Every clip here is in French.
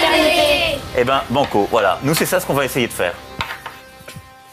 fraternité. Eh ben, banco, voilà. Nous, c'est ça ce qu'on va essayer de faire.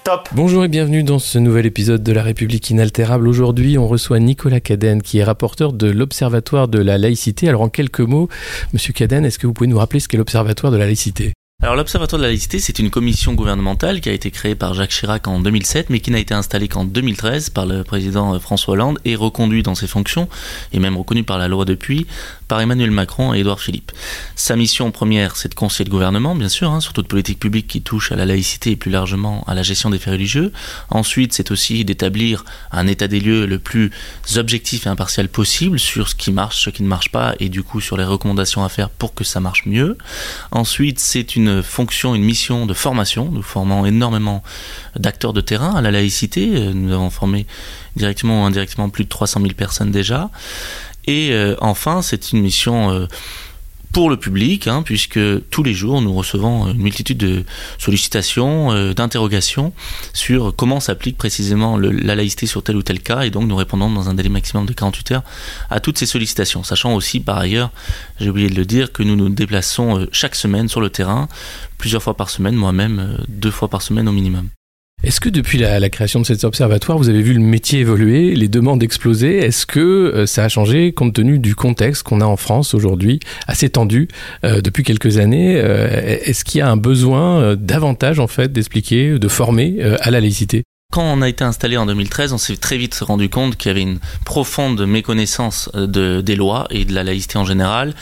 Top Bonjour et bienvenue dans ce nouvel épisode de La République inaltérable. Aujourd'hui, on reçoit Nicolas Cadenne, qui est rapporteur de l'Observatoire de la laïcité. Alors, en quelques mots, Monsieur Cadenne, est-ce que vous pouvez nous rappeler ce qu'est l'Observatoire de la laïcité? Alors l'Observatoire de la laïcité, c'est une commission gouvernementale qui a été créée par Jacques Chirac en 2007, mais qui n'a été installée qu'en 2013 par le président euh, François Hollande et reconduit dans ses fonctions, et même reconnu par la loi depuis, par Emmanuel Macron et Édouard Philippe. Sa mission première, c'est de conseiller le gouvernement, bien sûr, hein, sur toute politique publique qui touche à la laïcité et plus largement à la gestion des faits religieux. Ensuite, c'est aussi d'établir un état des lieux le plus objectif et impartial possible sur ce qui marche, ce qui ne marche pas, et du coup sur les recommandations à faire pour que ça marche mieux. Ensuite, c'est une fonction, une mission de formation. Nous formons énormément d'acteurs de terrain à la laïcité. Nous avons formé directement ou indirectement plus de 300 000 personnes déjà. Et euh, enfin, c'est une mission euh, pour le public, hein, puisque tous les jours nous recevons une multitude de sollicitations, euh, d'interrogations sur comment s'applique précisément la laïcité sur tel ou tel cas, et donc nous répondons dans un délai maximum de 48 heures à toutes ces sollicitations, sachant aussi par ailleurs, j'ai oublié de le dire, que nous nous déplaçons chaque semaine sur le terrain, plusieurs fois par semaine, moi-même deux fois par semaine au minimum. Est-ce que depuis la, création de cet observatoire, vous avez vu le métier évoluer, les demandes exploser? Est-ce que euh, ça a changé compte tenu du contexte qu'on a en France aujourd'hui, assez tendu euh, depuis quelques années? Euh, Est-ce qu'il y a un besoin davantage en fait d'expliquer, de former à la laïcité? Quand on a été installé en 2013, on s'est très vite rendu compte qu'il y avait une profonde méconnaissance de, des lois et de la laïcité en général,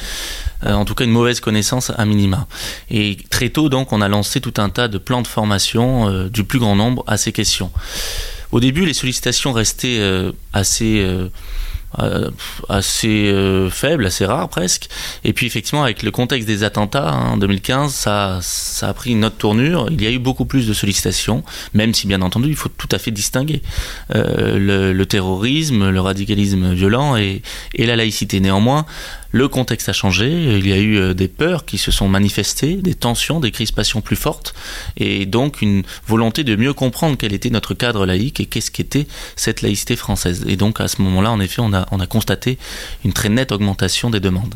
euh, en tout cas une mauvaise connaissance à minima. Et très tôt, donc, on a lancé tout un tas de plans de formation euh, du plus grand nombre à ces questions. Au début, les sollicitations restaient euh, assez euh, assez euh, faible, assez rare presque. Et puis effectivement, avec le contexte des attentats hein, en 2015, ça, ça a pris une autre tournure. Il y a eu beaucoup plus de sollicitations, même si bien entendu, il faut tout à fait distinguer euh, le, terrorisme, le radicalisme violent et la laïcité. Néanmoins, le contexte a changé, il y a eu euh, des peurs qui se sont manifestées, des tensions, des crispations plus fortes, et donc une volonté de mieux comprendre quel était notre cadre laïque et qu'est-ce qu'était cette laïcité française. Et donc à ce moment-là, en effet, on a, on a constaté une très nette augmentation des demandes.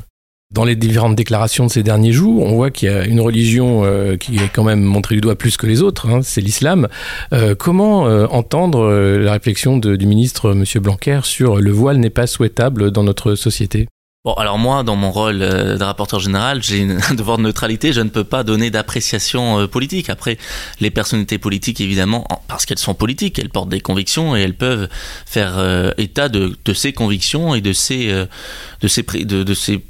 Dans les différentes déclarations de ces derniers jours, on voit qu'il y a une religion euh, qui est quand même montrée du doigt plus que les autres, hein, c'est l'islam. Euh, comment entendre la réflexion du ministre M. Blanquer sur le voile n'est pas souhaitable dans notre société? Alors moi, dans mon rôle euh, de rapporteur général, j'ai un devoir de neutralité. Je ne peux pas donner d'appréciation euh, politique. Après, les personnalités politiques, évidemment, parce qu'elles sont politiques, elles portent des convictions et elles peuvent faire euh, état de, ces convictions et de ces, de ces, de, ces.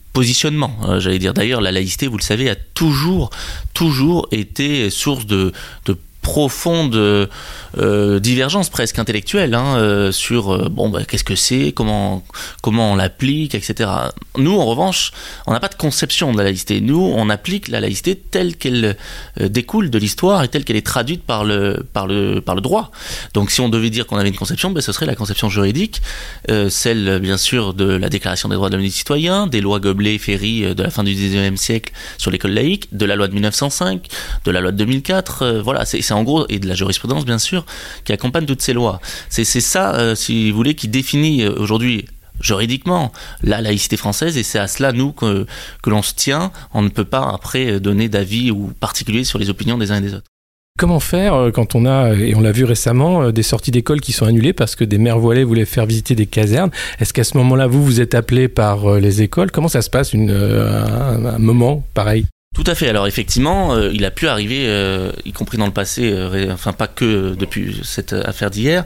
J'allais dire d'ailleurs, la laïcité, vous le savez, a toujours, toujours été source de profonde euh, divergence presque intellectuelle hein, euh, sur euh, bon bah, qu'est-ce que c'est, comment comment on l'applique, etc. Nous en revanche, on n'a pas de conception de la laïcité. Nous, on applique la laïcité telle qu'elle euh, découle de l'histoire et telle qu'elle est traduite par le par le par le droit. Donc si on devait dire qu'on avait une conception, ben, ce serait la conception juridique, celle bien sûr de la Déclaration des droits de l'homme et du citoyen, des lois Goblet, Ferry de la fin du 19e siècle sur l'école laïque, de la loi de 1905, de la loi de 2004. voilà, c'est en gros, et de la jurisprudence bien sûr, qui accompagne toutes ces lois. C'est ça, euh, si vous voulez, qui définit euh, aujourd'hui juridiquement la laïcité française et c'est à cela nous que, que l'on se tient. On ne peut pas après donner d'avis ou particulier sur les opinions des uns et des autres. Comment faire euh, quand on a, et on l'a vu récemment, des sorties d'école qui sont annulées parce que des mères voilées voulaient faire visiter des casernes? Est-ce qu'à ce, moment-là, vous, vous êtes appelé par les écoles? Comment ça se passe un moment pareil? Tout à fait. Alors effectivement, euh, il a pu arriver, euh, y compris dans le passé, euh, enfin pas que depuis cette affaire d'hier,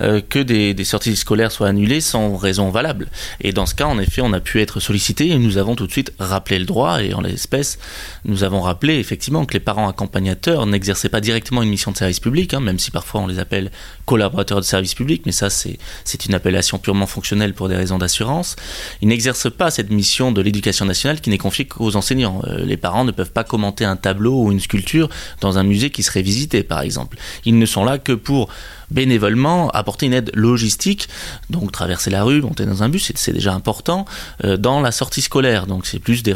que des, sorties scolaires soient annulées sans raison valable. Et dans ce cas, en effet, on a pu être sollicité et nous avons tout de suite rappelé le droit. Et en l'espèce, nous avons rappelé effectivement que les parents accompagnateurs n'exerçaient pas directement une mission de service public, hein, même si parfois on les appelle collaborateurs de service public, mais ça c'est une appellation purement fonctionnelle pour des raisons d'assurance. Ils n'exercent pas cette mission de l'éducation nationale qui n'est confiée qu'aux enseignants. les parents ne peuvent pas commenter un tableau ou une sculpture dans un musée qui serait visité, par exemple. Ils ne sont là que pour bénévolement apporter une aide logistique, donc traverser la rue, monter dans un bus, c'est déjà important, euh, dans la sortie scolaire. Donc c'est plus des,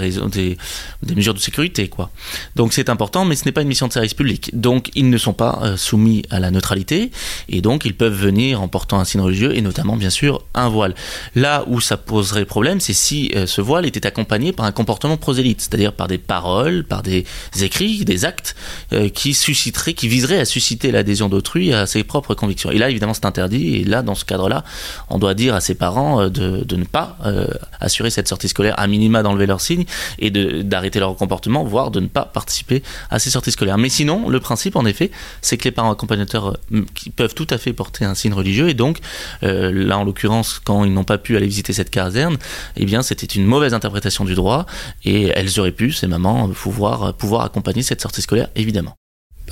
mesures de sécurité, quoi. Donc c'est important, mais ce n'est pas une mission de service public. Donc ils ne sont pas euh, soumis à la neutralité, et donc ils peuvent venir en portant un signe religieux, et notamment, bien sûr, un voile. Là où ça poserait problème, c'est si euh, ce voile était accompagné par un comportement prosélyte, c'est-à-dire par des paroles, par des écrits, des actes qui susciteraient, qui viseraient à susciter l'adhésion d'autrui à ses propres et là, évidemment, c'est interdit. Et là, dans ce cadre-là, on doit dire à ses parents euh, de, ne pas euh, assurer cette sortie scolaire, à minima d'enlever leur signe et d'arrêter leur comportement, voire de ne pas participer à ces sorties scolaires. Mais sinon, le principe, en effet, c'est que les parents accompagnateurs euh, qui peuvent tout à fait porter un signe religieux. Et donc, là, en l'occurrence, quand ils n'ont pas pu aller visiter cette caserne, eh bien, c'était une mauvaise interprétation du droit. Et elles auraient pu, ces mamans, pouvoir, pouvoir accompagner cette sortie scolaire, évidemment.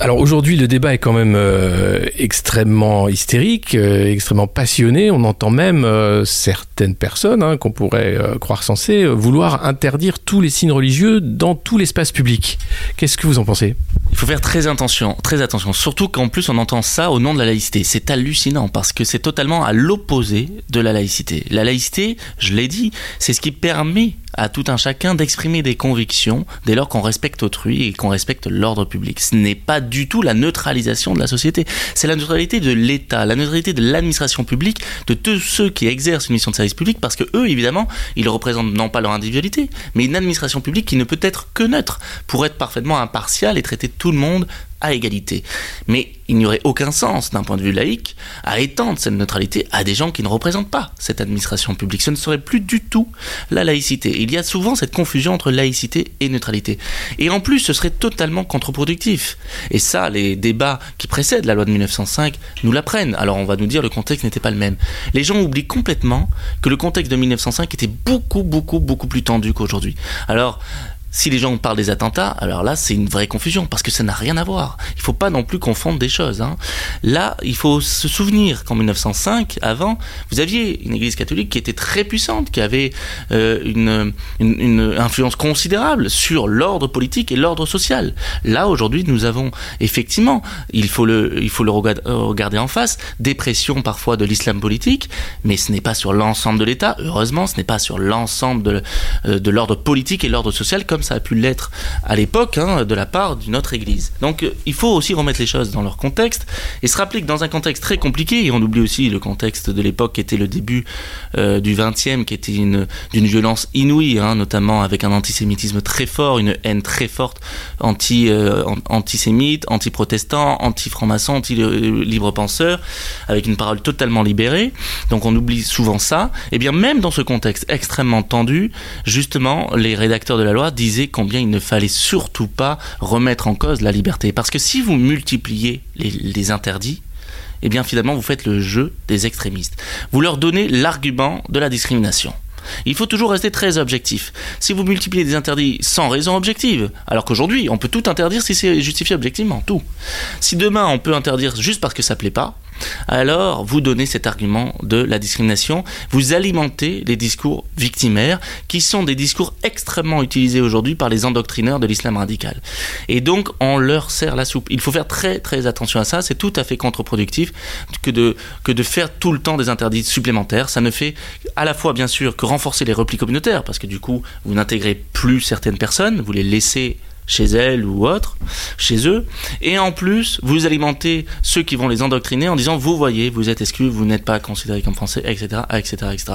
Alors aujourd'hui, le débat est quand même euh, extrêmement hystérique, euh, extrêmement passionné. On entend même euh, certaines personnes, hein, qu'on pourrait croire sensées, vouloir interdire tous les signes religieux dans tout l'espace public. Qu'est-ce que vous en pensez? Il faut faire très attention, très attention. Surtout qu'en plus on entend ça au nom de la laïcité. C'est hallucinant parce que c'est totalement à l'opposé de la laïcité. La laïcité, je l'ai dit, c'est ce qui permet à tout un chacun d'exprimer des convictions dès lors qu'on respecte autrui et qu'on respecte l'ordre public. Ce n'est pas du tout la neutralisation de la société, c'est la neutralité de l'État, la neutralité de l'administration publique, de tous ceux qui exercent une mission de service public, parce que eux, évidemment, ils représentent non pas leur individualité, mais une administration publique qui ne peut être que neutre, pour être parfaitement impartial et traiter tout le monde à égalité. Mais il n'y aurait aucun sens, d'un point de vue laïque, à étendre cette neutralité à des gens qui ne représentent pas cette administration publique. Ce ne serait plus du tout la laïcité. Il y a souvent cette confusion entre laïcité et neutralité. Et en plus, ce serait totalement contre-productif. Et ça, les débats qui précèdent la loi de 1905 nous l'apprennent. Alors on va nous dire le contexte n'était pas le même. Les gens oublient complètement que le contexte de 1905 était beaucoup, beaucoup, beaucoup plus tendu qu'aujourd'hui. Alors, si les gens parlent des attentats, alors là, c'est une vraie confusion, parce que ça n'a rien à voir. Il ne faut pas non plus confondre des choses. Hein. Là, il faut se souvenir qu'en 1905, avant, vous aviez une église catholique qui était très puissante, qui avait euh, une, influence considérable sur l'ordre politique et l'ordre social. Là, aujourd'hui, nous avons effectivement, il faut le, il faut le regarder en face, des pressions parfois de l'islam politique, mais ce n'est pas sur l'ensemble de l'État, heureusement, ce n'est pas sur l'ensemble de, euh, de l'ordre politique et l'ordre social comme ça a pu l'être à l'époque hein, de la part d'une autre église. Donc euh, il faut aussi remettre les choses dans leur contexte et se rappeler que dans un contexte très compliqué, et on oublie aussi le contexte de l'époque qui était le début euh, du XXe, qui était d'une violence inouïe, hein, notamment avec un antisémitisme très fort, une haine très forte anti, euh, antisémite, anti-protestant, anti-franc-maçon, anti-libre-penseur, avec une parole totalement libérée. Donc on oublie souvent ça. Et bien même dans ce contexte extrêmement tendu, justement, les rédacteurs de la loi disaient combien il ne fallait surtout pas remettre en cause la liberté. Parce que si vous multipliez les, interdits, eh bien finalement vous faites le jeu des extrémistes. Vous leur donnez l'argument de la discrimination. Il faut toujours rester très objectif. Si vous multipliez des interdits sans raison objective, alors qu'aujourd'hui on peut tout interdire si c'est justifié objectivement, tout. Si demain on peut interdire juste parce que ça plaît pas, alors vous donnez cet argument de la discrimination, vous alimentez les discours victimaires, qui sont des discours extrêmement utilisés aujourd'hui par les endoctrineurs de l'islam radical. Et donc on leur sert la soupe. Il faut faire très très attention à ça, c'est tout à fait contre-productif que de, que de faire tout le temps des interdits supplémentaires. Ça ne fait à la fois bien sûr que renforcer les replis communautaires, parce que du coup vous n'intégrez plus certaines personnes, vous les laissez chez elles ou autres, chez eux. Et en plus, vous alimentez ceux qui vont les endoctriner en disant, vous voyez, vous êtes exclus, vous n'êtes pas considérés comme français, etc., etc., etc.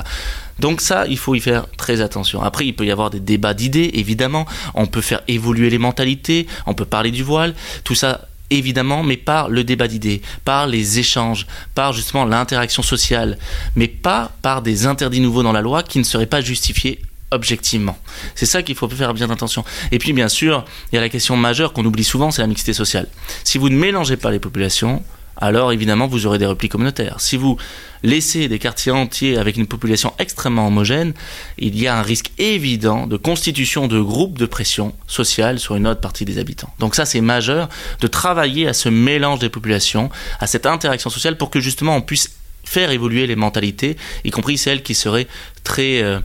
Donc ça, il faut y faire très attention. Après, il peut y avoir des débats d'idées, évidemment. On peut faire évoluer les mentalités, on peut parler du voile, tout ça évidemment, mais par le débat d'idées, par les échanges, par justement l'interaction sociale, mais pas par des interdits nouveaux dans la loi qui ne seraient pas justifiés objectivement. C'est ça qu'il faut faire bien attention. Et puis bien sûr, il y a la question majeure qu'on oublie souvent, c'est la mixité sociale. Si vous ne mélangez pas les populations, alors évidemment vous aurez des replis communautaires. Si vous laissez des quartiers entiers avec une population extrêmement homogène, il y a un risque évident de constitution de groupes de pression sociale sur une autre partie des habitants. Donc ça c'est majeur de travailler à ce mélange des populations, à cette interaction sociale pour que justement on puisse faire évoluer les mentalités, y compris celles qui seraient très, euh,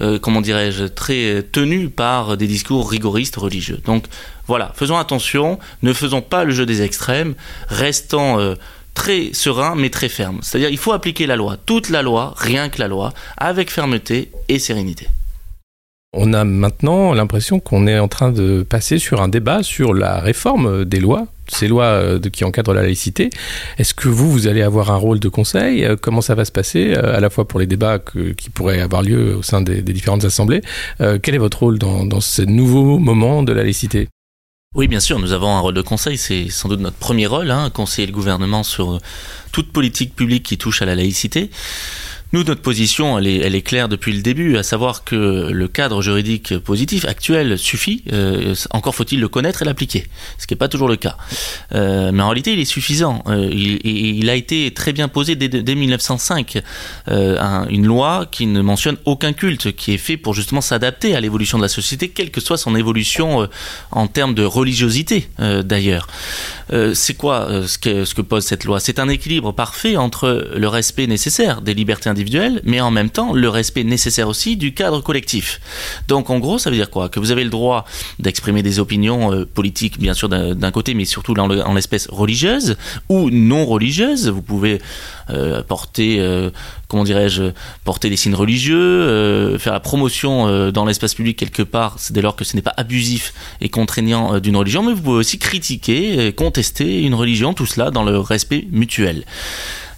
euh, comment dirais-je, très tenues par des discours rigoristes religieux. Donc voilà, faisons attention, ne faisons pas le jeu des extrêmes, restons très sereins mais très fermes. C'est-à-dire il faut appliquer la loi, toute la loi, rien que la loi, avec fermeté et sérénité. On a maintenant l'impression qu'on est en train de passer sur un débat sur la réforme des lois, ces lois euh, qui encadrent la laïcité. Est-ce que vous, vous allez avoir un rôle de conseil? Euh, Comment ça va se passer, euh, à la fois pour les débats qui pourraient avoir lieu au sein des, différentes assemblées Quel est votre rôle dans, ce nouveau moment de la laïcité? Oui, bien sûr, nous avons un rôle de conseil, c'est sans doute notre premier rôle, hein, conseiller le gouvernement sur toute politique publique qui touche à la laïcité. Nous, notre position, elle est, claire depuis le début, à savoir que le cadre juridique positif actuel suffit, euh, encore faut-il le connaître et l'appliquer, ce qui n'est pas toujours le cas. Euh, mais en réalité, il est suffisant. Euh, il, a été très bien posé dès, dès 1905, un, une loi qui ne mentionne aucun culte, qui est fait pour justement s'adapter à l'évolution de la société, quelle que soit son évolution en termes de religiosité d'ailleurs. C'est quoi ce que, ce que pose cette loi? C'est un équilibre parfait entre le respect nécessaire des libertés individuelles mais en même temps le respect nécessaire aussi du cadre collectif. Donc en gros, ça veut dire quoi? Que vous avez le droit d'exprimer des opinions euh, politiques, bien sûr d'un côté, mais surtout en l'espèce religieuse ou non religieuse. Vous pouvez euh, porter, euh, comment dirais-je, porter des signes religieux, faire la promotion dans l'espace public quelque part, dès lors que ce n'est pas abusif et contraignant d'une religion, mais vous pouvez aussi critiquer, contester une religion, tout cela dans le respect mutuel.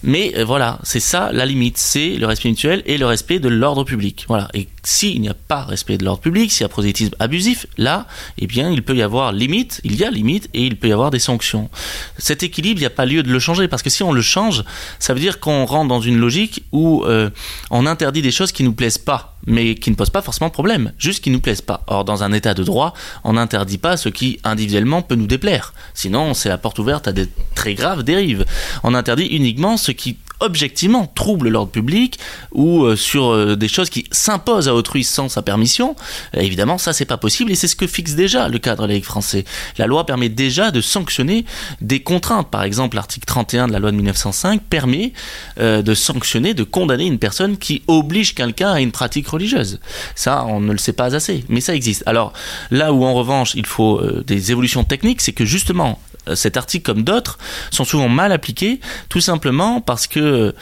Mais euh, voilà, c'est ça la limite, c'est le respect mutuel et le respect de l'ordre public. Voilà. Et s'il n'y a pas respect de l'ordre public, s'il y a prosélytisme abusif, là, eh bien, il peut y avoir limite, il y a limite et il peut y avoir des sanctions. Cet équilibre, il n'y a pas lieu de le changer parce que si on le change, ça veut dire qu'on rentre dans une logique où euh, on interdit des choses qui nous plaisent pas mais qui ne posent pas forcément problème, juste qui nous plaisent pas. Or, dans un état de droit, on n'interdit pas ce qui individuellement peut nous déplaire. Sinon, c'est la porte ouverte à des très graves dérives. On interdit uniquement ce qui objectivement trouble l'ordre public ou euh, sur euh, des choses qui s'imposent à autrui sans sa permission, évidemment, ça c'est pas possible et c'est ce que fixe déjà le cadre laïque français. La loi permet déjà de sanctionner des contraintes. Par exemple, l'article 31 de la loi de 1905 permet euh, de sanctionner, de condamner une personne qui oblige quelqu'un à une pratique religieuse. Ça, on ne le sait pas assez, mais ça existe. Alors là où en revanche il faut des évolutions techniques, c'est que justement euh, cet article comme d'autres sont souvent mal appliqués, tout simplement parce que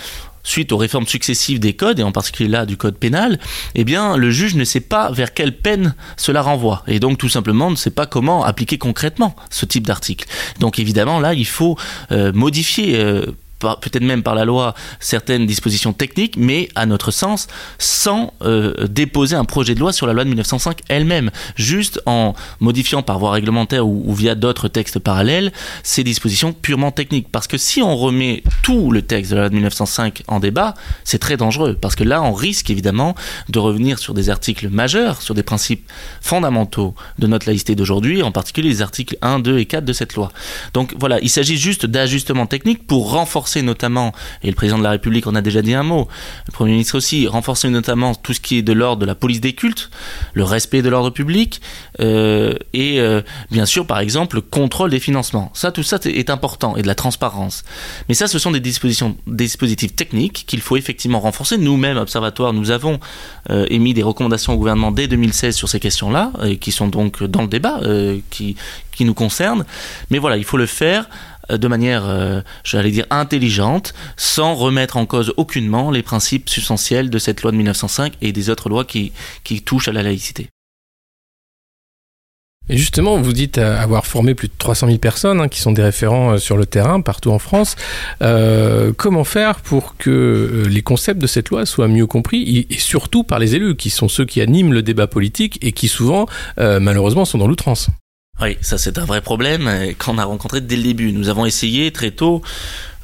suite aux réformes successives des codes, et en particulier là du code pénal, eh bien, le juge ne sait pas vers quelle peine cela renvoie. Et donc, tout simplement, ne sait pas comment appliquer concrètement ce type d'article. Donc, évidemment, là, il faut euh, modifier euh, peut-être même par la loi certaines dispositions techniques, mais à notre sens, sans euh, déposer un projet de loi sur la loi de 1905 elle-même, juste en modifiant par voie réglementaire ou, via d'autres textes parallèles ces dispositions purement techniques. Parce que si on remet tout le texte de la loi de 1905 en débat, c'est très dangereux, parce que là, on risque évidemment de revenir sur des articles majeurs, sur des principes fondamentaux de notre laïcité d'aujourd'hui, en particulier les articles 1, 2 et 4 de cette loi. Donc voilà, il s'agit juste d'ajustements techniques pour renforcer notamment, et le président de la République en a déjà dit un mot, le Premier ministre aussi, renforcer notamment tout ce qui est de l'ordre de la police des cultes, le respect de l'ordre public, euh, et euh, bien sûr, par exemple, le contrôle des financements. Ça, tout ça est important, et de la transparence. Mais ça, ce sont des dispositions, dispositifs techniques qu'il faut effectivement renforcer. Nous-mêmes, Observatoire, nous avons euh, émis des recommandations au gouvernement dès 2016 sur ces questions-là, qui sont donc dans le débat, qui, qui nous concernent. Mais voilà, il faut le faire de manière, euh, j'allais dire, intelligente, sans remettre en cause aucunement les principes substantiels de cette loi de 1905 et des autres lois qui, qui touchent à la laïcité. Et justement, vous dites avoir formé plus de 300 000 personnes hein, qui sont des référents euh, sur le terrain partout en France. comment faire pour que les concepts de cette loi soient mieux compris et, surtout par les élus qui sont ceux qui animent le débat politique et qui souvent, malheureusement, sont dans l'outrance? Oui, ça c'est un vrai problème qu'on a rencontré dès le début. Nous avons essayé très tôt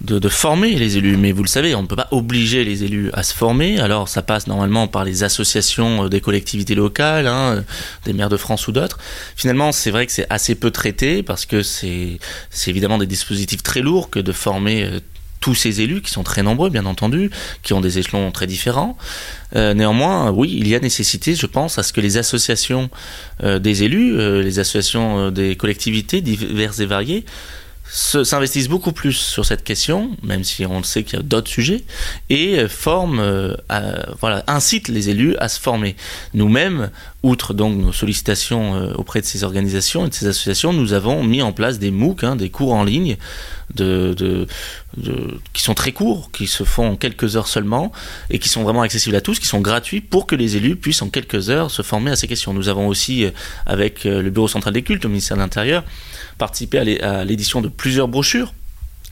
de, former les élus, mais vous le savez, on ne peut pas obliger les élus à se former. Alors ça passe normalement par les associations euh, des collectivités locales, hein, des maires de France ou d'autres. Finalement, c'est vrai que c'est assez peu traité parce que c'est évidemment des dispositifs très lourds que de former euh, tous ces élus, qui sont très nombreux bien entendu, qui ont des échelons très différents. Euh, néanmoins, oui, il y a nécessité, je pense, à ce que les associations euh, des élus, euh, les associations des collectivités diverses et variées, s'investissent beaucoup plus sur cette question, même si on sait qu'il y a d'autres sujets, et forment, euh, voilà, incitent les élus à se former. Nous-mêmes, outre donc nos sollicitations euh, auprès de ces organisations et de ces associations, nous avons mis en place des MOOC, hein, des cours en ligne, qui sont très courts, qui se font en quelques heures seulement, et qui sont vraiment accessibles à tous, qui sont gratuits pour que les élus puissent en quelques heures se former à ces questions. Nous avons aussi, euh, avec le Bureau central des cultes au ministère de l'Intérieur, participé à l'édition de plusieurs brochures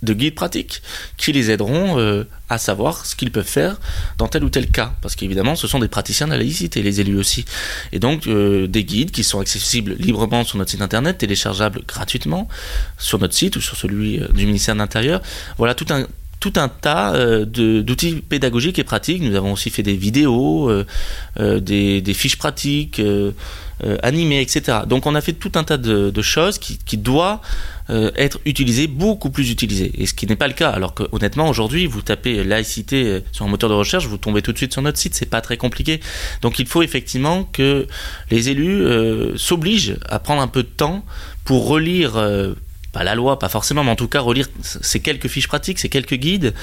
de guides pratiques qui les aideront euh, à savoir ce qu'ils peuvent faire dans tel ou tel cas. Parce qu'évidemment, ce sont des praticiens de la laïcité, les élus aussi. Et donc, euh, des guides qui sont accessibles librement sur notre site internet, téléchargeables gratuitement sur notre site ou sur celui euh, du ministère de l'Intérieur. Voilà tout un tout un tas d'outils pédagogiques et pratiques. Nous avons aussi fait des vidéos, des, fiches pratiques, animés, etc. Donc on a fait tout un tas de, choses qui, qui doivent euh, être utilisées, beaucoup plus utilisées. Et ce qui n'est pas le cas. Alors que honnêtement, aujourd'hui, vous tapez laïcité euh, sur un moteur de recherche, vous tombez tout de suite sur notre site. C'est pas très compliqué. Donc il faut effectivement que les élus s'obligent à prendre un peu de temps pour relire pas la loi, pas forcément, mais en tout cas relire ces quelques fiches pratiques, ces quelques guides,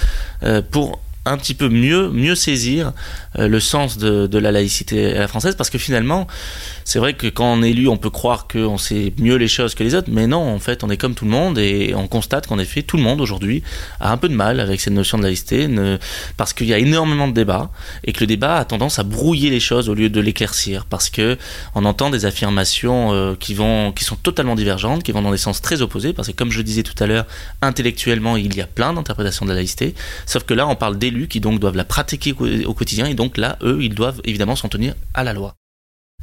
pour un petit peu mieux, mieux saisir euh, le sens de, de, la laïcité à la française, parce que finalement, c'est vrai que quand on est élu, on peut croire qu'on sait mieux les choses que les autres, mais non, en fait, on est comme tout le monde et on constate qu'en effet, tout le monde aujourd'hui a un peu de mal avec cette notion de laïcité, parce qu'il y a énormément de débats et que le débat a tendance à brouiller les choses au lieu de l'éclaircir, parce que on entend des affirmations euh, qui vont, qui sont totalement divergentes, qui vont dans des sens très opposés, parce que comme je le disais tout à l'heure, intellectuellement, il y a plein d'interprétations de la laïcité, sauf que là, on parle d'élus qui donc doivent la pratiquer au quotidien et donc là, eux, ils doivent évidemment s'en tenir à la loi.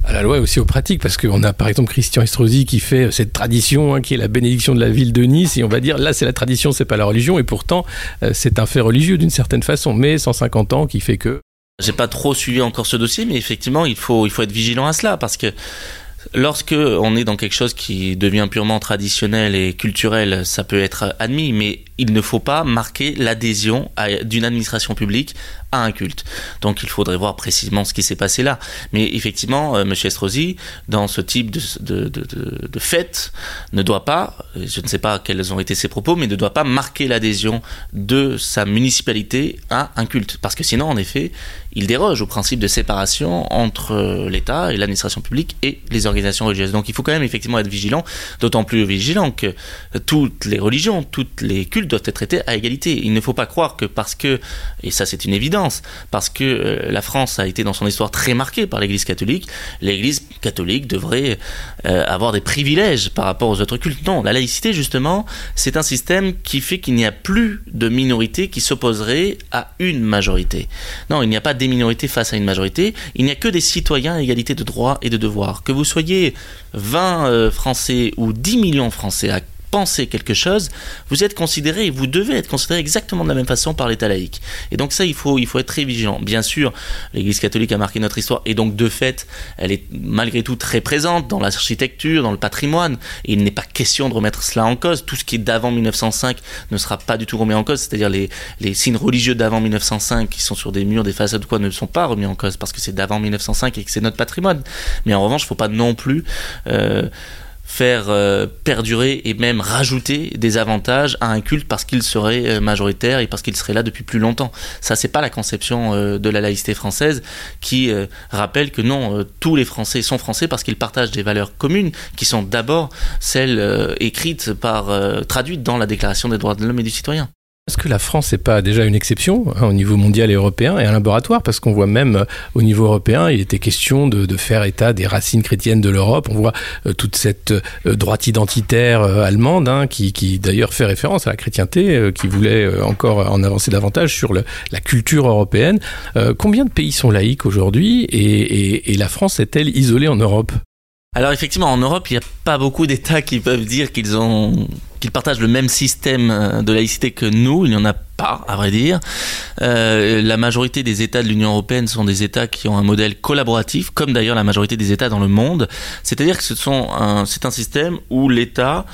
À la loi et aussi aux pratiques, parce qu'on a par exemple Christian Estrosi qui fait cette tradition hein, qui est la bénédiction de la ville de Nice, et on va dire là c'est la tradition, c'est pas la religion, et pourtant euh, c'est un fait religieux d'une certaine façon, mais 150 ans qui fait que. J'ai pas trop suivi encore ce dossier, mais effectivement il faut, il faut être vigilant à cela, parce que Lorsque on est dans quelque chose qui devient purement traditionnel et culturel, ça peut être admis, mais il ne faut pas marquer l'adhésion d'une administration publique à un culte. Donc il faudrait voir précisément ce qui s'est passé là. Mais effectivement, euh, M. Estrosi, dans ce type de, de, de, de, fête, ne doit pas, je ne sais pas quels ont été ses propos, mais ne doit pas marquer l'adhésion de sa municipalité à un culte. Parce que sinon, en effet, il déroge au principe de séparation entre l'État et l'administration publique et les organisations religieuses. Donc il faut quand même effectivement être vigilant, d'autant plus vigilant que toutes les religions, toutes les cultes doivent être traités à égalité. Il ne faut pas croire que parce que, et ça c'est une évidence, parce que euh, la France a été dans son histoire très marquée par l'Église catholique, l'Église catholique devrait euh, avoir des privilèges par rapport aux autres cultes. Non, la laïcité justement, c'est un système qui fait qu'il n'y a plus de minorités qui s'opposeraient à une majorité. Non, il n'y a pas des minorités face à une majorité, il n'y a que des citoyens à égalité de droits et de devoirs. Que vous soyez 20 euh, Français ou 10 millions Français à pensez quelque chose, vous êtes considéré et vous devez être considéré exactement de la même façon par l'État laïque. Et donc ça, il faut, il faut être très vigilant. Bien sûr, l'Église catholique a marqué notre histoire et donc de fait, elle est malgré tout très présente dans l'architecture, dans le patrimoine. Il n'est pas question de remettre cela en cause. Tout ce qui est d'avant 1905 ne sera pas du tout remis en cause. C'est-à-dire les, les signes religieux d'avant 1905 qui sont sur des murs, des façades quoi, ne sont pas remis en cause parce que c'est d'avant 1905 et que c'est notre patrimoine. Mais en revanche, il ne faut pas non plus euh, faire euh, perdurer et même rajouter des avantages à un culte parce qu'il serait euh, majoritaire et parce qu'il serait là depuis plus longtemps. Ça, c'est pas la conception euh, de la laïcité française qui rappelle que non, tous les Français sont français parce qu'ils partagent des valeurs communes qui sont d'abord celles écrites par, traduites dans la Déclaration des droits de l'homme et du citoyen. Est-ce que la France n'est pas déjà une exception hein, au niveau mondial et européen et un laboratoire? Parce qu'on voit même euh, au niveau européen, il était question de, faire état des racines chrétiennes de l'Europe. On voit euh, toute cette euh, droite identitaire allemande hein, qui, d'ailleurs fait référence à la chrétienté, qui voulait encore en avancer davantage sur la culture européenne. combien de pays sont laïcs aujourd'hui et la France est-elle isolée en Europe? Alors effectivement, en Europe, il n'y a pas beaucoup d'États qui peuvent dire qu'ils ont qu'ils partagent le même système euh, de laïcité que nous. Il n'y en a pas, à vrai dire. Euh, la majorité des États de l'Union européenne sont des États qui ont un modèle collaboratif, comme d'ailleurs la majorité des États dans le monde. C'est-à-dire que ce sont c'est un système où l'État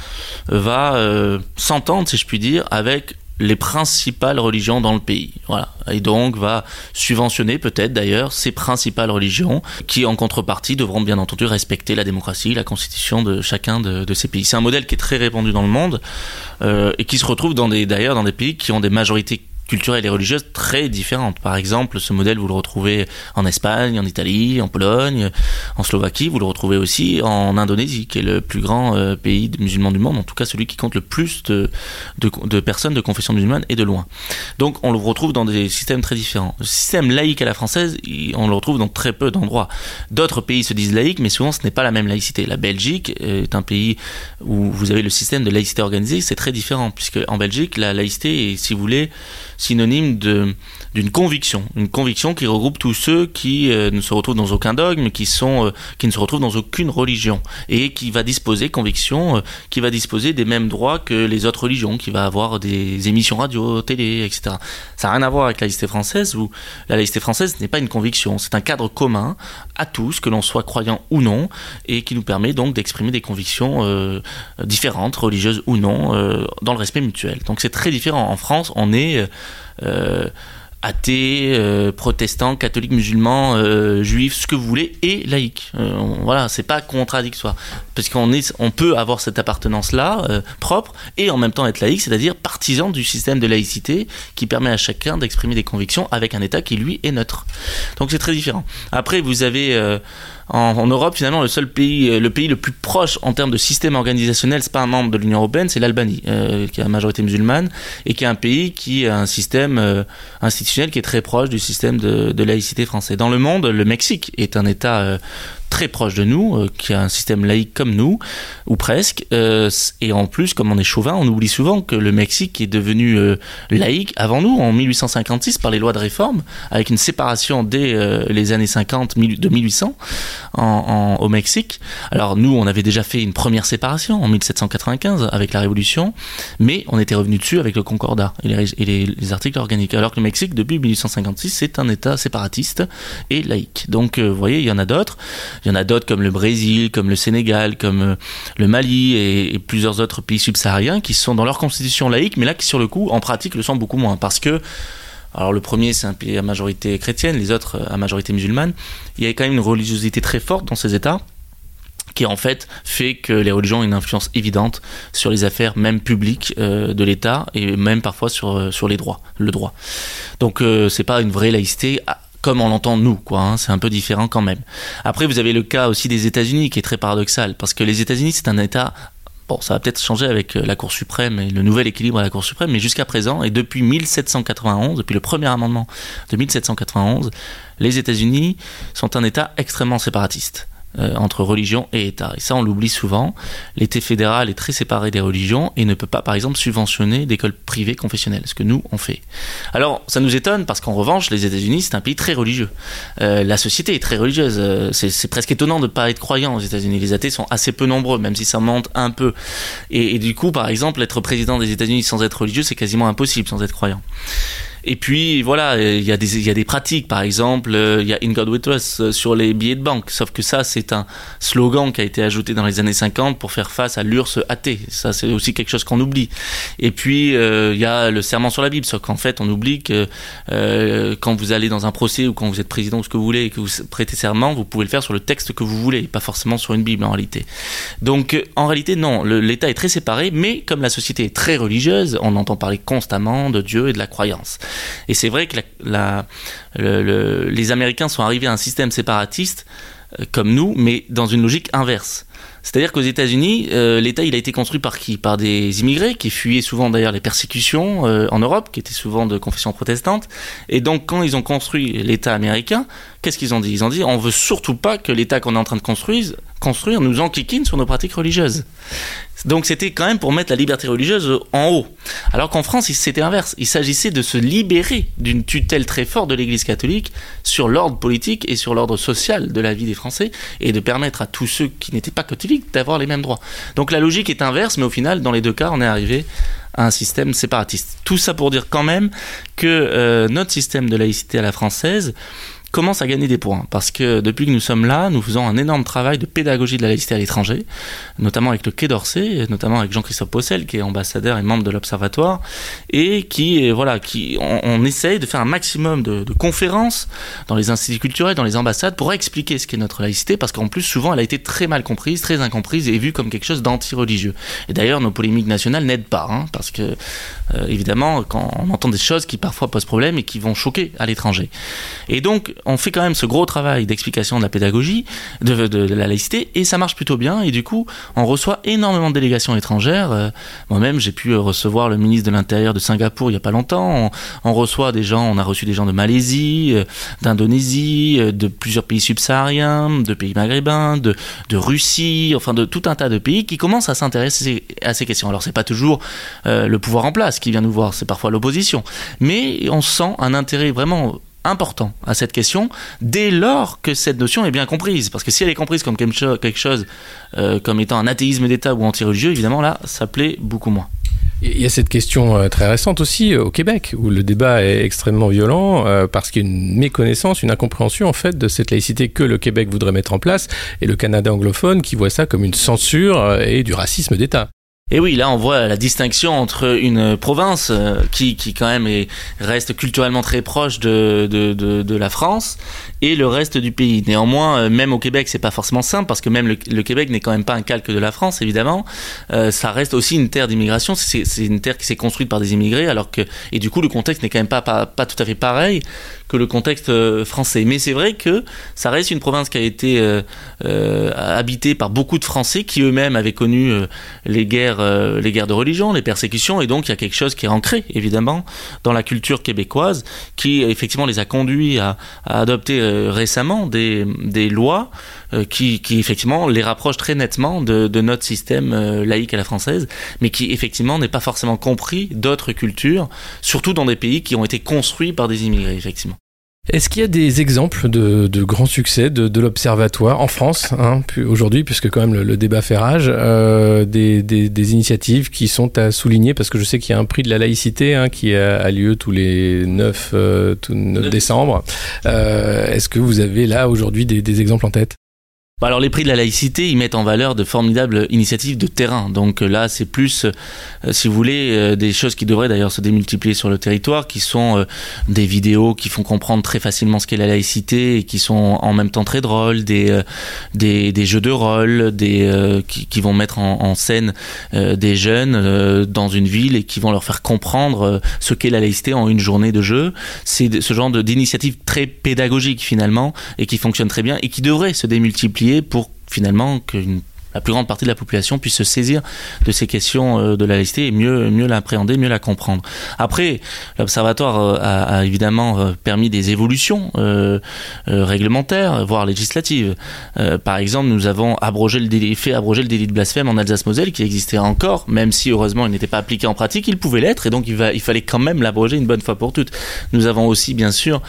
va euh, s'entendre, si je puis dire, avec les principales religions dans le pays. Voilà. Et donc va subventionner peut-être d'ailleurs ces principales religions qui en contrepartie devront bien entendu respecter la démocratie, la constitution de chacun de, ces pays. C'est un modèle qui est très répandu dans le monde euh, et qui se retrouve dans des d'ailleurs dans des pays qui ont des majorités culturelles et religieuses très différentes. Par exemple, ce modèle, vous le retrouvez en Espagne, en Italie, en Pologne, en Slovaquie, vous le retrouvez aussi en Indonésie, qui est le plus grand euh, pays musulman du monde, en tout cas celui qui compte le plus de, de, personnes de confession musulmane et de loin. Donc on le retrouve dans des systèmes très différents. Le système laïque à la française, on le retrouve dans très peu d'endroits. D'autres pays se disent laïques, mais souvent ce n'est pas la même laïcité. La Belgique est un pays où vous avez le système de laïcité organisée, c'est très différent, puisque en Belgique, la laïcité est, si vous voulez, synonyme d'une conviction, une conviction qui regroupe tous ceux qui euh, ne se retrouvent dans aucun dogme, qui sont euh, qui ne se retrouvent dans aucune religion et qui va disposer conviction, euh, qui va disposer des mêmes droits que les autres religions, qui va avoir des émissions radio, télé, etc. Ça n'a rien à voir avec la laïcité française où la laïcité française n'est pas une conviction, c'est un cadre commun à tous, que l'on soit croyant ou non, et qui nous permet donc d'exprimer des convictions différentes, religieuses ou non, dans le respect mutuel. Donc c'est très différent. En France, on est euh, athée, euh, protestant, catholique, musulman, euh, juif, ce que vous voulez, et laïque. voilà, c'est pas contradictoire, parce qu'on on peut avoir cette appartenance-là propre et en même temps être laïque, c'est-à-dire partisan du système de laïcité qui permet à chacun d'exprimer des convictions avec un État qui lui est neutre. Donc c'est très différent. Après, vous avez en, Europe, finalement, le seul pays, euh, le pays le plus proche en termes de système organisationnel, c'est pas un membre de l'Union européenne, c'est l'Albanie, euh, qui a la majorité musulmane et qui est un pays qui a un système euh, institutionnel qui est très proche du système de, de, laïcité français. Dans le monde, le Mexique est un État très proche de nous, euh, qui a un système laïque comme nous, ou presque. Euh, et en plus, comme on est chauvin, on oublie souvent que le Mexique est devenu euh, laïque avant nous, en 1856, par les lois de réforme, avec une séparation dès les années 50 de 1800 en, au Mexique. Alors nous, on avait déjà fait une première séparation en 1795 avec la Révolution, mais on était revenu dessus avec le Concordat et les, et les, articles organiques. Alors que le Mexique, depuis 1856, c'est un État séparatiste et laïque. Donc, vous voyez, il y en a d'autres. Il y en a d'autres comme le Brésil, comme le Sénégal, comme euh, le Mali et, plusieurs autres pays subsahariens qui sont dans leur constitution laïque, mais là qui sur le coup, en pratique, le sont beaucoup moins. Parce que, alors le premier c'est un pays à majorité chrétienne, les autres euh, à majorité musulmane, il y a quand même une religiosité très forte dans ces États qui en fait fait que les religions ont une influence évidente sur les affaires même publiques euh, de l'État et même parfois sur, sur les droits, le droit. Donc c'est pas une vraie laïcité comme on l'entend nous, quoi. Hein, c'est un peu différent quand même. Après, vous avez le cas aussi des États-Unis qui est très paradoxal, parce que les États-Unis, c'est un État Bon, ça va peut-être changer avec euh, la Cour suprême et le nouvel équilibre à la Cour suprême, mais jusqu'à présent, et depuis 1791, depuis le premier amendement de 1791, les États-Unis sont un État extrêmement séparatiste. Euh, entre religion et État. Et ça, on l'oublie souvent. L'État fédéral est très séparé des religions et ne peut pas, par exemple, subventionner d'écoles privées confessionnelles, ce que nous, on fait. Alors, ça nous étonne parce qu'en revanche, les États-Unis, c'est un pays très religieux. Euh, la société est très religieuse. Euh, c'est presque étonnant de ne pas être croyant aux États-Unis. Les athées sont assez peu nombreux, même si ça monte un peu. Et, et du coup, par exemple, être président des États-Unis sans être religieux, c'est quasiment impossible sans être croyant. Et puis voilà, il y a des il y a des pratiques. Par exemple, euh, il y a In God With Us euh, sur les billets de banque. Sauf que ça, c'est un slogan qui a été ajouté dans les années 50 pour faire face à l'URSS athée. Ça, c'est aussi quelque chose qu'on oublie. Et puis euh, il y a le serment sur la Bible. Sauf qu'en fait, on oublie que quand vous allez dans un procès ou quand vous êtes président ou ce que vous voulez et que vous prêtez serment, vous pouvez le faire sur le texte que vous voulez, pas forcément sur une Bible en réalité. Donc en réalité, non, l'État est très séparé, mais comme la société est très religieuse, on entend parler constamment de Dieu et de la croyance. Et c'est vrai que les Américains sont arrivés à un système séparatiste euh, comme nous, mais dans une logique inverse. C'est-à-dire qu'aux États-Unis, euh, l'État il a été construit par qui? Par des immigrés qui fuyaient souvent d'ailleurs les persécutions euh, en Europe, qui étaient souvent de confession protestante. Et donc quand ils ont construit l'État américain, qu'est-ce qu'ils ont dit? Ils ont dit on veut surtout pas que l'État qu'on est en train de construire, construire nous enquiquine sur nos pratiques religieuses. Donc c'était quand même pour mettre la liberté religieuse en haut. Alors qu'en France, c'était inverse. Il s'agissait de se libérer d'une tutelle très forte de l'Église catholique sur l'ordre politique et sur l'ordre social de la vie des Français et de permettre à tous ceux qui n'étaient pas catholiques d'avoir les mêmes droits. Donc la logique est inverse, mais au final, dans les deux cas, on est arrivé à un système séparatiste. Tout ça pour dire quand même que euh, notre système de laïcité à la française commence à gagner des points. Parce que depuis que nous sommes là, nous faisons un énorme travail de pédagogie de la laïcité à l'étranger, notamment avec le Quai d'Orsay, notamment avec Jean-Christophe Possel, qui est ambassadeur et membre de l'Observatoire, et qui, voilà, qui, on, essaye de faire un maximum de, conférences dans les instituts culturels, dans les ambassades, pour expliquer ce qu'est notre laïcité, parce qu'en plus, souvent, elle a été très mal comprise, très incomprise et vue comme quelque chose d'anti-religieux. Et d'ailleurs, nos polémiques nationales n'aident pas, hein, parce que, euh, évidemment, quand on entend des choses qui parfois posent problème et qui vont choquer à l'étranger. Et donc, on fait quand même ce gros travail d'explication de la pédagogie, de, la laïcité, et ça marche plutôt bien. Et du coup, on reçoit énormément de délégations étrangères. Euh, moi-même, j'ai pu recevoir le ministre de l'Intérieur de Singapour il y a pas longtemps. On, reçoit des gens, on a reçu des gens de Malaisie, euh, d'Indonésie, de plusieurs pays subsahariens, de pays maghrébins, de, de Russie, enfin de tout un tas de pays qui commencent à s'intéresser à ces questions. Alors, c'est pas toujours le pouvoir en place qui vient nous voir, c'est parfois l'opposition. Mais on sent un intérêt vraiment important à cette question dès lors que cette notion est bien comprise. Parce que si elle est comprise comme quelque chose, euh, comme étant un athéisme d'État ou anti-religieux, évidemment là, ça plaît beaucoup moins. Il y a cette question euh, très récente aussi euh, au Québec, où le débat est extrêmement violent, parce qu'il y a une méconnaissance, une incompréhension en fait de cette laïcité que le Québec voudrait mettre en place, et le Canada anglophone qui voit ça comme une censure et du racisme d'État. Et oui, là on voit la distinction entre une province euh, qui, qui quand même est, reste culturellement très proche de, la France et le reste du pays. Néanmoins, euh, même au Québec, c'est pas forcément simple parce que même le, Québec n'est quand même pas un calque de la France, évidemment. Euh, ça reste aussi une terre d'immigration. C'est une terre qui s'est construite par des immigrés, alors que et du coup le contexte n'est quand même pas, pas, pas tout à fait pareil que le contexte euh, français. Mais c'est vrai que ça reste une province qui a été euh, euh habitée par beaucoup de Français qui eux-mêmes avaient connu les guerres, les guerres de religion, les persécutions, et donc il y a quelque chose qui est ancré évidemment dans la culture québécoise, qui effectivement les a conduits à, adopter récemment des lois qui, qui, effectivement les rapprochent très nettement de, de notre système laïque à la française, mais qui effectivement n'est pas forcément compris d'autres cultures, surtout dans des pays qui ont été construits par des immigrés effectivement. Est-ce qu'il y a des exemples de, de grands succès de, de l'Observatoire en France hein, aujourd'hui, puisque quand même le, débat fait rage, euh, des, des, des, initiatives qui sont à souligner, parce que je sais qu'il y a un prix de la laïcité hein, qui a, a, lieu tous les 9, euh, 9 décembre. Euh, Est-ce que vous avez là aujourd'hui des, des exemples en tête? Alors les prix de la laïcité, ils mettent en valeur de formidables initiatives de terrain. Donc euh, là, c'est plus, euh, si vous voulez, euh, des choses qui devraient d'ailleurs se démultiplier sur le territoire, qui sont des vidéos qui font comprendre très facilement ce qu'est la laïcité et qui sont en même temps très drôles, des des, jeux de rôle, des qui, vont mettre en, en scène des jeunes dans une ville et qui vont leur faire comprendre ce qu'est la laïcité en une journée de jeu. C'est ce genre d'initiative très pédagogique finalement et qui fonctionne très bien et qui devrait se démultiplier pour finalement qu'une la plus grande partie de la population puisse se saisir de ces questions euh, de la laïcité et mieux, mieux l'appréhender, mieux la comprendre. Après, l'Observatoire euh, a, évidemment euh, permis des évolutions réglementaires, voire législatives. par exemple, nous avons abrogé le délit, fait abroger le délit de blasphème en Alsace-Moselle qui existait encore, même si heureusement il n'était pas appliqué en pratique, il pouvait l'être et donc il, il fallait quand même l'abroger une bonne fois pour toutes. Nous avons aussi bien sûr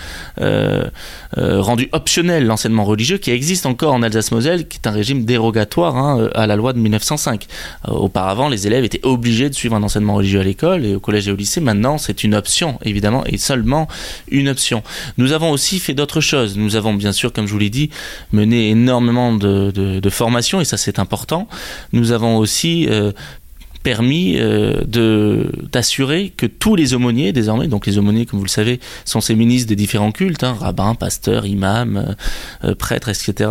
rendu optionnel l'enseignement religieux qui existe encore en Alsace-Moselle, qui est un régime dérogatoire. Hein, euh, à la loi de 1905. Euh, auparavant, les élèves étaient obligés de suivre un enseignement religieux à l'école et au collège et au lycée. Maintenant, c'est une option, évidemment, et seulement une option. Nous avons aussi fait d'autres choses. Nous avons, bien sûr, comme je vous l'ai dit, mené énormément de, de, formations, et ça c'est important. Nous avons aussi euh, permis euh, d'assurer que tous les aumôniers désormais, donc les aumôniers comme vous le savez sont ces ministres des différents cultes, hein, rabbins, pasteurs, imams, euh, euh, prêtres, etc.,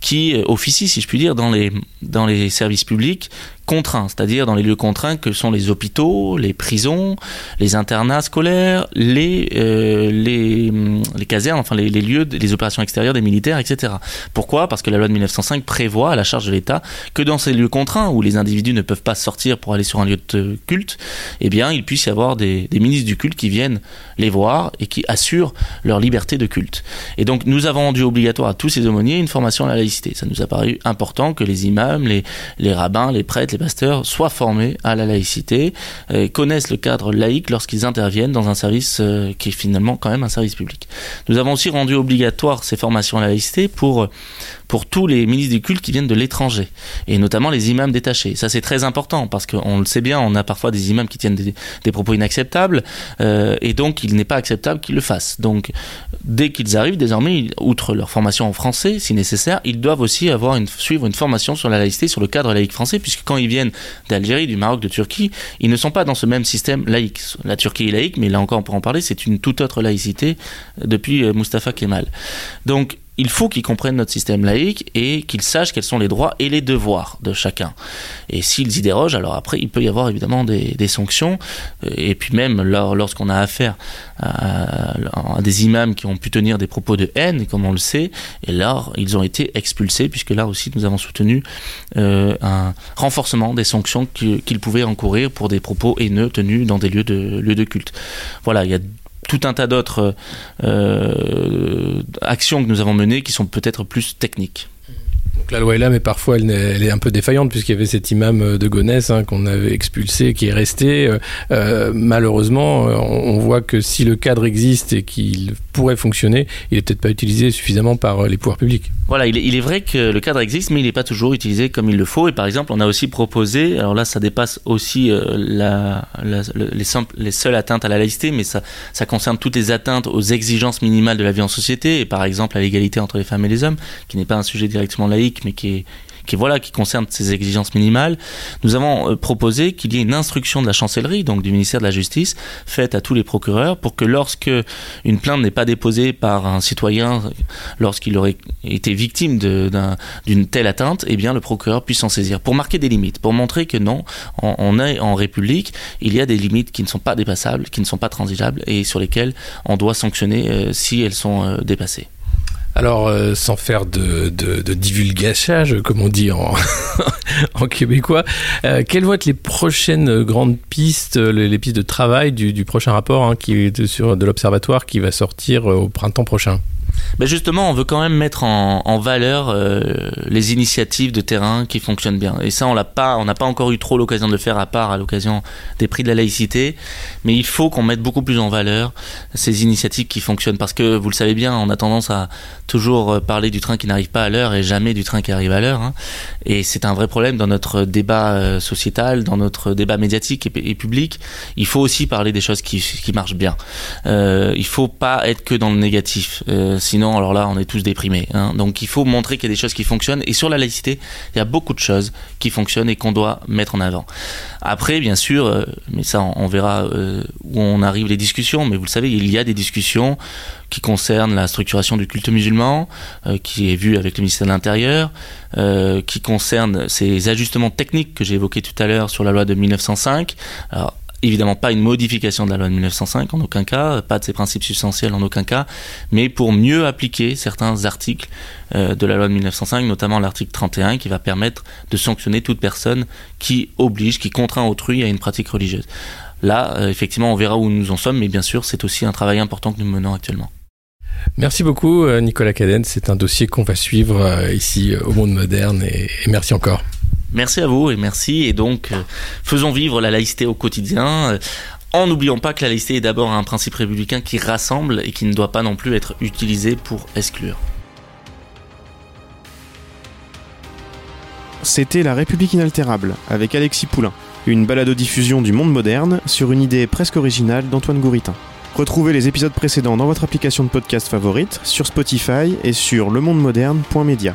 qui officient, si je puis dire, dans les services publics contraints, c'est-à-dire dans les lieux contraints que sont les hôpitaux, les prisons, les internats scolaires, les, euh, hum, les, casernes, enfin les, lieux, les opérations extérieures des militaires, etc. Pourquoi? Parce que la loi de 1905 prévoit à la charge de l'État que dans ces lieux contraints où les individus ne peuvent pas sortir pour aller sur un lieu de culte, eh bien il puisse y avoir des, des ministres du culte qui viennent les voir et qui assurent leur liberté de culte. Et donc nous avons rendu obligatoire à tous ces aumôniers une formation à la laïcité. Ça nous a paru important que les imams, les, les rabbins, les prêtres, les pasteurs soient formés à la laïcité, et connaissent le cadre laïque lorsqu'ils interviennent dans un service euh, qui est finalement quand même un service public. Nous avons aussi rendu obligatoire ces formations à la laïcité pour pour tous les ministres du culte qui viennent de l'étranger, et notamment les imams détachés. Ça, c'est très important parce qu'on le sait bien, on a parfois des imams qui tiennent des, propos inacceptables, euh, et donc il n'est pas acceptable qu'ils le fassent. Donc, dès qu'ils arrivent, désormais, outre leur formation en français, si nécessaire, ils doivent aussi avoir une, suivre une formation sur la laïcité, sur le cadre laïque français, puisque quand ils viennent d'Algérie, du Maroc, de Turquie, ils ne sont pas dans ce même système laïque. La Turquie est laïque, mais là encore, on pourra en parler, c'est une toute autre laïcité depuis euh, Mustafa Kemal. Donc, il faut qu'ils comprennent notre système laïque et qu'ils sachent quels sont les droits et les devoirs de chacun. Et s'ils y dérogent, alors après, il peut y avoir évidemment des, sanctions. Et puis même lorsqu'on a affaire à, des imams qui ont pu tenir des propos de haine, comme on le sait, et là, ils ont été expulsés, puisque là aussi, nous avons soutenu euh, un renforcement des sanctions qu'ils pouvaient encourir pour des propos haineux tenus dans des lieux de, lieux de culte. Voilà, il y a tout un tas d'autres euh, actions que nous avons menées qui sont peut-être plus techniques. Donc la loi est là, mais parfois elle, est un peu défaillante puisqu'il y avait cet imam euh, de Gonesse hein, qu'on avait expulsé, qui est resté. Euh, euh malheureusement, on, voit que si le cadre existe et qu'il pourrait fonctionner, il est peut-être pas utilisé suffisamment par les pouvoirs publics. Voilà, il est, vrai que le cadre existe, mais il n'est pas toujours utilisé comme il le faut. Et par exemple, on a aussi proposé, alors là, ça dépasse aussi les seules atteintes à la laïcité, mais ça, ça concerne toutes les atteintes aux exigences minimales de la vie en société, et par exemple à l'égalité entre les femmes et les hommes, qui n'est pas un sujet directement laïque mais qui voilà qui concerne ces exigences minimales, nous avons euh, proposé qu'il y ait une instruction de la chancellerie, donc du ministère de la Justice, faite à tous les procureurs pour que lorsque une plainte n'est pas déposée par un citoyen lorsqu'il aurait été victime d'une telle atteinte, eh le procureur puisse s'en saisir pour marquer des limites, pour montrer que non, on, est en République, il y a des limites qui ne sont pas dépassables, qui ne sont pas transigeables et sur lesquelles on doit sanctionner euh, si elles sont euh, dépassées. Alors, euh, sans faire de, de, comme on dit en, québécois, euh, quelles vont être les prochaines grandes pistes, les, pistes de travail du, prochain rapport hein, de l'Observatoire qui va sortir euh, au printemps prochain? Ben justement, on veut quand même mettre en, valeur euh, les initiatives de terrain qui fonctionnent bien. Et ça, on l'a pas, n'a pas encore eu trop l'occasion de le faire, à part à l'occasion des prix de la laïcité. Mais il faut qu'on mette beaucoup plus en valeur ces initiatives qui fonctionnent, parce que vous le savez bien, on a tendance à toujours parler du train qui n'arrive pas à l'heure et jamais du train qui arrive à l'heure. Hein. Et c'est un vrai problème dans notre débat euh, sociétal, dans notre débat médiatique et, public. Il faut aussi parler des choses qui, marchent bien. Euh, il faut pas être que dans le négatif. Euh, Sinon, alors là, on est tous déprimés. Hein. Donc il faut montrer qu'il y a des choses qui fonctionnent. Et sur la laïcité, il y a beaucoup de choses qui fonctionnent et qu'on doit mettre en avant. Après, bien sûr, euh, mais ça, on, verra euh, où on arrive les discussions. Mais vous le savez, il y a des discussions qui concernent la structuration du culte musulman, euh, qui est vu avec le ministère de l'Intérieur, qui concernent ces ajustements techniques que j'ai évoqués tout à l'heure sur la loi de 1905. Alors, évidemment pas une modification de la loi de 1905 en aucun cas, pas de ses principes substantiels en aucun cas, mais pour mieux appliquer certains articles euh, de la loi de 1905, notamment l'article 31 qui va permettre de sanctionner toute personne qui oblige, qui contraint autrui à une pratique religieuse. Là, euh, effectivement, on verra où nous en sommes, mais bien sûr, c'est aussi un travail important que nous menons actuellement. Merci beaucoup, euh, Nicolas Cadenne. C'est un dossier qu'on va suivre ici au Monde Moderne et merci encore. Merci à vous et merci. Et donc, euh, faisons vivre la laïcité au quotidien. Euh, en n'oubliant pas que la laïcité est d'abord un principe républicain qui rassemble et qui ne doit pas non plus être utilisé pour exclure. C'était La République inaltérable avec Alexis Poulain, une balado-diffusion du monde moderne sur une idée presque originale d'Antoine Gouritin. Retrouvez les épisodes précédents dans votre application de podcast favorite, sur Spotify et sur lemondemoderne.media.